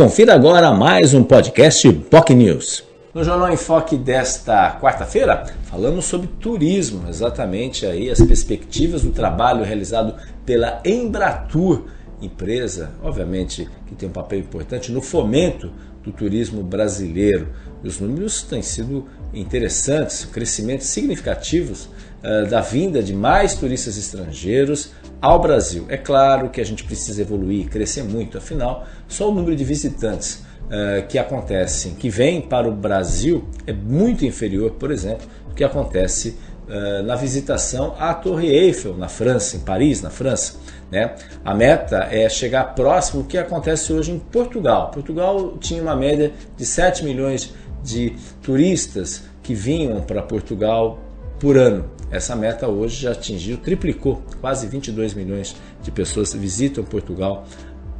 Confira agora mais um podcast POC News. No Jornal em Foque desta quarta-feira, falamos sobre turismo, exatamente aí as perspectivas do trabalho realizado pela Embratur, empresa, obviamente, que tem um papel importante no fomento do turismo brasileiro. Os números têm sido interessantes, crescimentos significativos uh, da vinda de mais turistas estrangeiros ao Brasil. É claro que a gente precisa evoluir, crescer muito, afinal, só o número de visitantes uh, que acontecem, que vêm para o Brasil, é muito inferior, por exemplo, do que acontece uh, na visitação à Torre Eiffel, na França, em Paris, na França. Né? A meta é chegar próximo do que acontece hoje em Portugal. Portugal tinha uma média de 7 milhões de turistas que vinham para Portugal por ano. Essa meta hoje já atingiu, triplicou, quase 22 milhões de pessoas visitam Portugal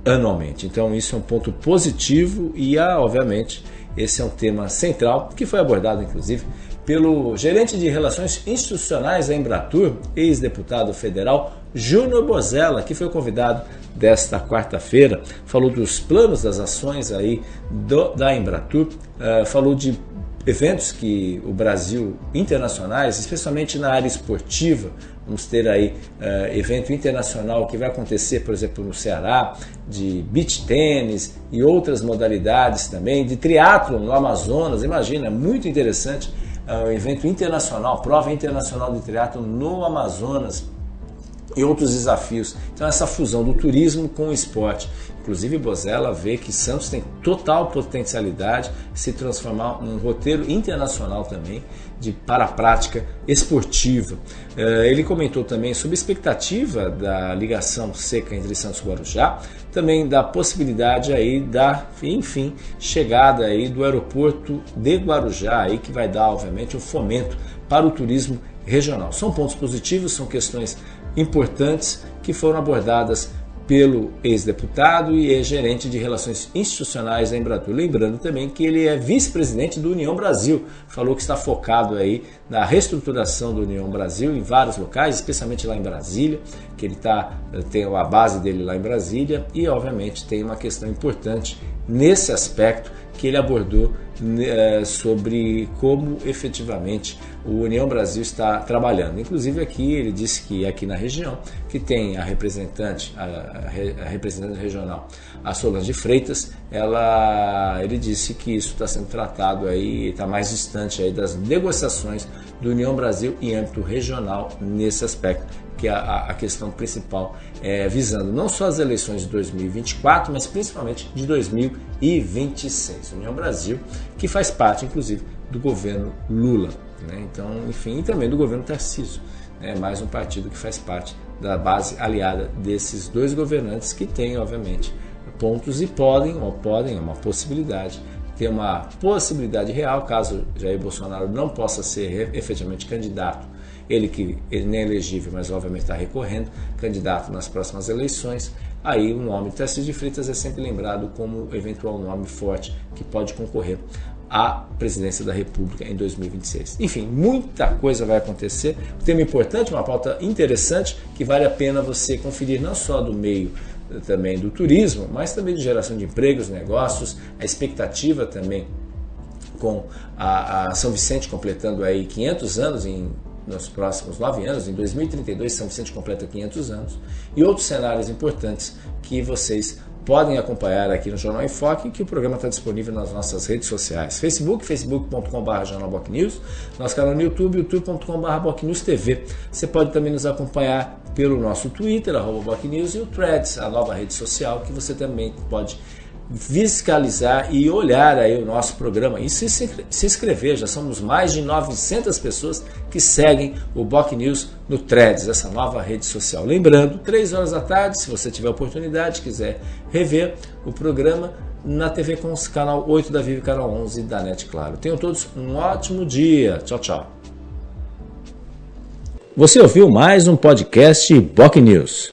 anualmente. Então isso é um ponto positivo e, obviamente, esse é um tema central que foi abordado, inclusive, pelo gerente de relações institucionais da Embratur, ex-deputado federal Júnior Bozella, que foi convidado desta quarta-feira, falou dos planos das ações aí do, da Embratur, uh, falou de eventos que o Brasil internacionais, especialmente na área esportiva, vamos ter aí uh, evento internacional que vai acontecer, por exemplo, no Ceará, de beach tênis e outras modalidades também, de triatlo no Amazonas, imagina, é muito interessante, uh, evento internacional, prova internacional de triatlo no Amazonas, e outros desafios. Então essa fusão do turismo com o esporte. Inclusive Bozella vê que Santos tem total potencialidade de se transformar num roteiro internacional também de para a prática esportiva. Eh, ele comentou também sobre a expectativa da ligação seca entre Santos e Guarujá, também da possibilidade aí da, enfim, chegada aí do aeroporto de Guarujá aí que vai dar obviamente um fomento para o turismo regional. São pontos positivos, são questões importantes que foram abordadas pelo ex-deputado e ex-gerente de Relações Institucionais da Embratur. Lembrando também que ele é vice-presidente do União Brasil. Falou que está focado aí na reestruturação do União Brasil em vários locais, especialmente lá em Brasília, que ele tá, tem a base dele lá em Brasília e, obviamente, tem uma questão importante nesse aspecto que ele abordou né, sobre como efetivamente o União Brasil está trabalhando. Inclusive aqui ele disse que aqui na região que tem a representante, a, a representante regional, a Solange Freitas, ela, ele disse que isso está sendo tratado aí, está mais distante aí das negociações do União Brasil em âmbito regional nesse aspecto que a, a questão principal é visando não só as eleições de 2024, mas principalmente de 2026. União Brasil, que faz parte, inclusive, do governo Lula. Né? Então, enfim, e também do governo Tarcísio. É né? mais um partido que faz parte da base aliada desses dois governantes que têm, obviamente, pontos e podem, ou podem, é uma possibilidade, ter uma possibilidade real, caso Jair Bolsonaro não possa ser efetivamente candidato ele que ele nem é elegível, mas obviamente está recorrendo, candidato nas próximas eleições, aí o nome Tarcísio de Freitas é sempre lembrado como eventual nome forte que pode concorrer à presidência da República em 2026. Enfim, muita coisa vai acontecer. Um tema importante, uma pauta interessante que vale a pena você conferir não só do meio eh, também do turismo, mas também de geração de empregos, negócios, a expectativa também com a, a São Vicente completando aí 500 anos em nos próximos nove anos, em 2032, São Vicente completa 500 anos, e outros cenários importantes que vocês podem acompanhar aqui no Jornal em Foque, que o programa está disponível nas nossas redes sociais. Facebook, facebook.com.br jornalbocnews, nosso canal no YouTube, youtube.com.br bocnewstv. Você pode também nos acompanhar pelo nosso Twitter, arroba bocnews, e o Threads, a nova rede social, que você também pode fiscalizar e olhar aí o nosso programa e se, se inscrever. Já somos mais de 900 pessoas que seguem o Boc News no Threads, essa nova rede social. Lembrando, 3 horas da tarde, se você tiver oportunidade, quiser rever o programa na TV com o canal 8 da Vive, canal 11 da NET Claro. Tenham todos um ótimo dia. Tchau, tchau. Você ouviu mais um podcast Boc News.